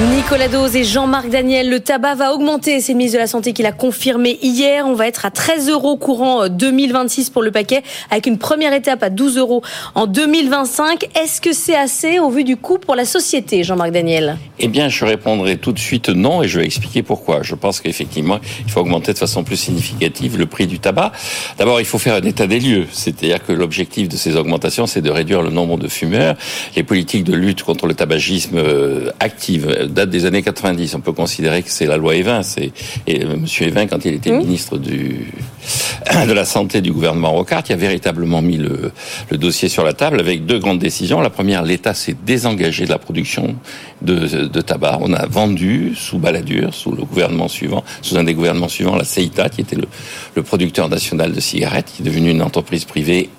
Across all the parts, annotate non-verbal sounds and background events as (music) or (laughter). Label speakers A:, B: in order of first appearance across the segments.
A: Nicolas Dose et Jean-Marc Daniel, le tabac va augmenter. C'est le ministre de la Santé qui l'a confirmé hier. On va être à 13 euros courant 2026 pour le paquet, avec une première étape à 12 euros en 2025. Est-ce que c'est assez au vu du coût pour la société, Jean-Marc Daniel?
B: Eh bien, je répondrai tout de suite non et je vais expliquer pourquoi. Je pense qu'effectivement, il faut augmenter de façon plus significative le prix du tabac. D'abord, il faut faire un état des lieux. C'est-à-dire que l'objectif de ces augmentations, c'est de réduire le nombre de fumeurs. Les politiques de lutte contre le tabagisme euh, actives date des années 90. On peut considérer que c'est la loi Evin. C'est et euh, Monsieur Evin, quand il était ministre du (coughs) de la santé du gouvernement Rocard, qui a véritablement mis le, le, dossier sur la table avec deux grandes décisions. La première, l'État s'est désengagé de la production de, de, tabac. On a vendu sous Balladur, sous le gouvernement suivant, sous un des gouvernements suivants, la CEITA, qui était le, le producteur national de cigarettes, qui est devenu une entreprise privée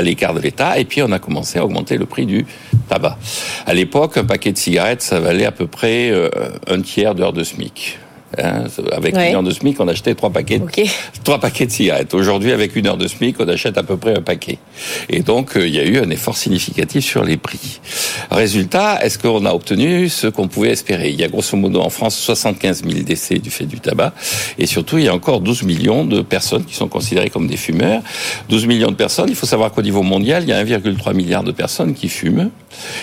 B: à l'écart de l'État, et puis on a commencé à augmenter le prix du tabac. À l'époque, un paquet de cigarettes, ça valait à peu près euh, un tiers d'heure de SMIC. Hein, avec une heure de SMIC, on achetait trois paquets, okay. trois paquets de cigarettes. Aujourd'hui, avec une heure de SMIC, on achète à peu près un paquet. Et donc, euh, il y a eu un effort significatif sur les prix. Résultat, est-ce qu'on a obtenu ce qu'on pouvait espérer? Il y a grosso modo en France 75 000 décès du fait du tabac, et surtout, il y a encore 12 millions de personnes qui sont considérées comme des fumeurs. 12 millions de personnes. Il faut savoir qu'au niveau mondial, il y a 1,3 milliard de personnes qui fument,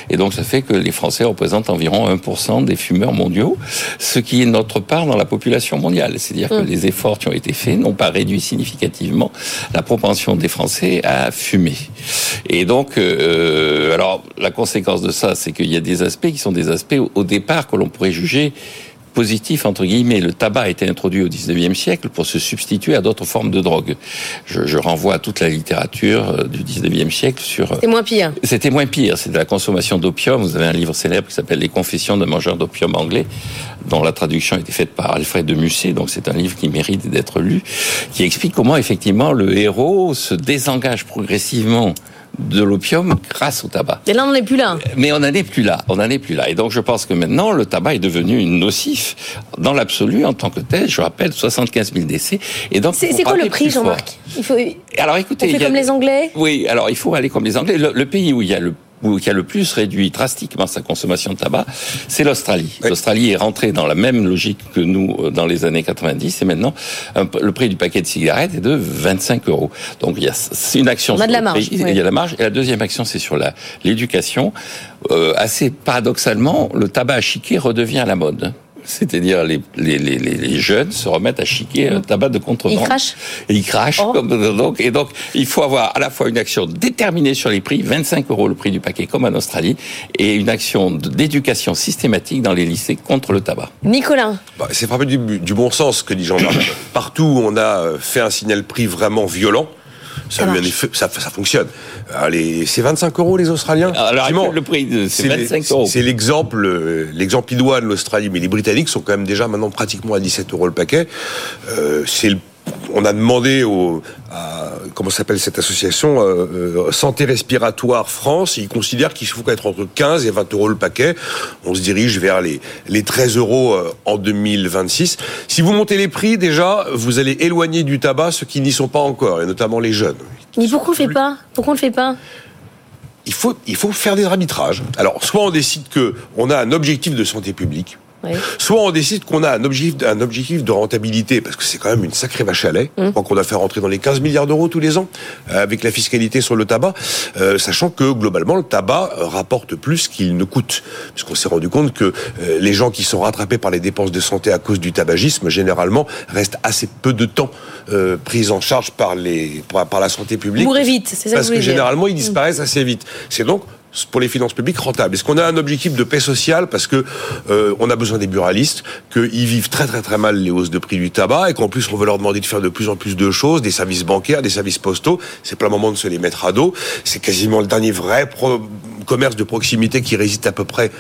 B: et donc ça fait que les Français représentent environ 1% des fumeurs mondiaux, ce qui est notre part dans la population mondiale. C'est-à-dire que
A: Hum.
B: les efforts qui ont été faits n'ont pas réduit significativement la propension des Français à fumer. Et donc, euh, alors la conséquence de ça, c'est qu'il y a des aspects qui sont des aspects au départ que l'on pourrait juger positif entre guillemets. Le tabac a été introduit au 19e siècle pour se substituer à d'autres formes de drogue. Je, je, renvoie à toute la littérature euh, du 19e siècle sur.
A: C'était moins pire.
B: C'était moins pire. C'était la consommation d'opium. Vous avez un livre célèbre qui s'appelle Les Confessions d'un mangeur d'opium anglais, dont la traduction a été faite par Alfred de Musset. Donc c'est un livre qui mérite d'être lu, qui explique comment effectivement le héros se désengage progressivement de l'opium grâce au tabac.
A: Et là, on n'en est plus là.
B: Mais on n'en est plus là. On n'en est plus là. Et donc, je pense que maintenant, le tabac est devenu nocif dans l'absolu en tant que tel. Je rappelle, 75 000 décès. Et donc,
A: c'est quoi le prix, Jean-Marc? Il faut.
B: Alors, écoutez,
A: on fait
B: a...
A: comme les Anglais?
B: Oui, alors il faut aller comme les Anglais. Le, le pays où il y a le où qui a le plus réduit drastiquement sa consommation de tabac, c'est l'Australie. Oui. L'Australie est rentrée dans la même logique que nous dans les années 90 et maintenant un, le prix du paquet de cigarettes est de 25 euros. Donc il y a c'est une action.
A: On a de la marge.
B: Prix, oui. Il y a la marge et la deuxième action c'est sur la l'éducation. Euh, assez paradoxalement, le tabac à chiquer redevient à la mode c'est-à-dire les, les, les, les, jeunes se remettent à chiquer un tabac de contrebande.
A: Ils crachent.
B: Et ils crachent. Oh. Donc, et donc, il faut avoir à la fois une action déterminée sur les prix, 25 euros le prix du paquet comme en Australie, et une action d'éducation systématique dans les lycées contre le tabac.
A: Nicolas.
C: Bah, C'est frappé du, du, bon sens que dit Jean-Marc. (coughs) Partout où on a fait un signal prix vraiment violent, ça, ça, effet, ça, ça, fonctionne. C'est 25 euros les Australiens.
B: Alors, le prix, c'est 25 euros.
C: C'est l'exemple, l'exemple idoine de l'Australie, mais les Britanniques sont quand même déjà maintenant pratiquement à 17 euros le paquet. Euh, c'est le on a demandé au, à, comment s'appelle cette association euh, Santé respiratoire France. Ils considèrent qu'il faut être entre 15 et 20 euros le paquet. On se dirige vers les, les 13 euros euh, en 2026. Si vous montez les prix, déjà, vous allez éloigner du tabac ceux qui n'y sont pas encore, et notamment les jeunes.
A: Mais pourquoi on le fait pas? Pourquoi on le fait pas?
C: Il faut, il faut faire des arbitrages. Alors, soit on décide que on a un objectif de santé publique, oui. Soit on décide qu'on a un objectif, un objectif de rentabilité, parce que c'est quand même une sacrée vache à lait. Mmh. Je crois qu'on a fait rentrer dans les 15 milliards d'euros tous les ans, euh, avec la fiscalité sur le tabac, euh, sachant que globalement le tabac rapporte plus qu'il ne coûte. Puisqu'on s'est rendu compte que euh, les gens qui sont rattrapés par les dépenses de santé à cause du tabagisme, généralement, restent assez peu de temps euh, pris en charge par, les, par, par la santé publique.
A: Mourrez vite, c'est ça
C: Parce
A: que,
C: que généralement, ils disparaissent mmh. assez vite. C'est donc pour les finances publiques rentables. Est-ce qu'on a un objectif de paix sociale parce que euh, on a besoin des buralistes, qu'ils vivent très très très mal les hausses de prix du tabac et qu'en plus on veut leur demander de faire de plus en plus de choses, des services bancaires, des services postaux? C'est pas le moment de se les mettre à dos. C'est quasiment le dernier vrai pro commerce de proximité qui résiste à peu près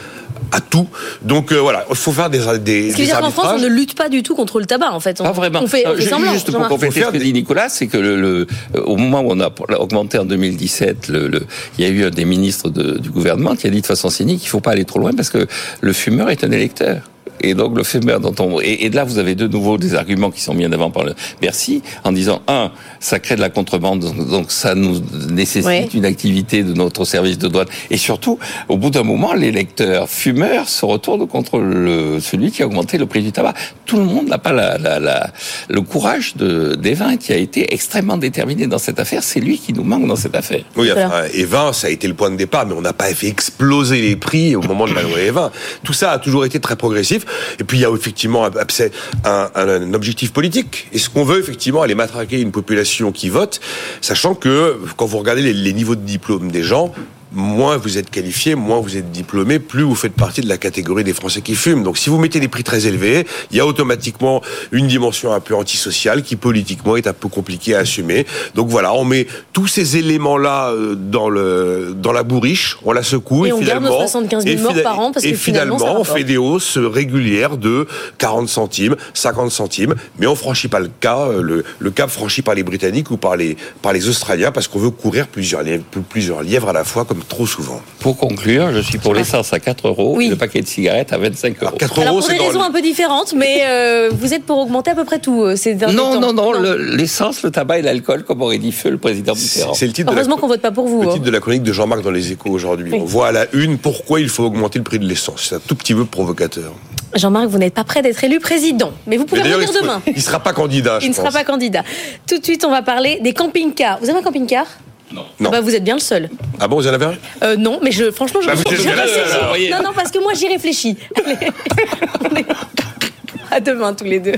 C: à tout. Donc euh, voilà, il faut faire des des.
A: Ce qui veut dire qu'en France, on ne lutte pas du tout contre le tabac, en fait. On,
B: pas vraiment.
A: On fait, on fait
B: juste,
A: semblant.
B: Juste pour compléter ce que dit Nicolas, c'est que le, le, au moment où on a augmenté en 2017, le, le, il y a eu un des ministres de, du gouvernement qui a dit de façon cynique qu'il ne faut pas aller trop loin parce que le fumeur est un électeur Et donc le FEMER dont on et, et, là vous avez de nouveau des arguments qui sont mis en avant par le Bercy en disant un ça crée de la contrebande donc ça nous nécessite une activité de notre service de douane et surtout au bout d'un moment les lecteurs fumeurs se retournent contre le, celui qui a augmenté le prix du tabac. Tout le monde n'a pas la, la, la, le courage de d'Evin qui a été extrêmement déterminé dans cette affaire. C'est lui qui nous manque dans cette affaire.
C: Oui, enfin, Evin ça a été le point de départ mais on n'a pas fait exploser les prix au moment de la loi Evin. Tout ça a toujours été très progressif et puis il y a effectivement un, objectif politique. Est-ce qu'on veut effectivement aller matraquer une population qui vote, sachant que quand vous regardez les niveaux de diplôme des gens, moins vous êtes qualifié, moins vous êtes diplômé, plus vous faites partie de la catégorie des Français qui fument. Donc si vous mettez des prix très élevés, il y a automatiquement une dimension un peu antisociale qui politiquement est un peu compliquée à assumer. Donc voilà, on met tous ces éléments-là euh, dans le dans la bourriche, on la secoue
A: et,
C: et
A: on
C: finalement
A: garde nos 75 000 morts par an parce
C: et
A: que finalement,
C: finalement on fait des hausses régulières de 40 centimes, 50 centimes, mais on franchit pas le cas le, le cap franchi par les Britanniques ou par les par les Australiens parce qu'on veut courir plusieurs lièvres, plusieurs lièvres à la fois comme trop souvent.
B: Pour conclure, je suis pour l'essence à 4 euros
A: Oui.
B: et le paquet de cigarettes à 25 euros.
C: Alors, 4
A: Alors
C: euros,
A: pour
C: c'est
A: des raisons
C: le-
A: un peu différentes, mais euh, vous êtes pour augmenter à peu près tout euh, ces derniers
B: non,
A: temps.
B: non, non, le- l'essence, le, tabac et l'alcool, comme aurait dit feu le président Mitterrand.
C: C'est le titre de la-
A: Heureusement qu'on vote pas pour vous.
C: Le
A: hein.
C: titre de la chronique de Jean-Marc dans les échos aujourd'hui.
A: Oui.
C: On voit à la une pourquoi il faut augmenter le prix de l'essence. C'est un tout petit peu provocateur.
A: Jean-Marc, vous n'êtes pas prêt d'être élu président, mais vous pouvez
C: Mais
A: revenir
C: il
A: demain.
C: ne sera pas candidat, je
A: Il ne sera pas candidat. Tout de suite, on va parler des camping-cars. Vous avez un camping-car?
B: Non.
C: Non.
A: Bah, vous êtes bien le seul.
C: Ah bon, vous en avez un?
A: Euh, non, mais je, franchement, je,
C: Bah, vous
A: je
C: êtes bien le seul,
A: réfléchis. Non, non, parce que moi, j'y réfléchis. (laughs) Allez. On est- À demain, tous les deux.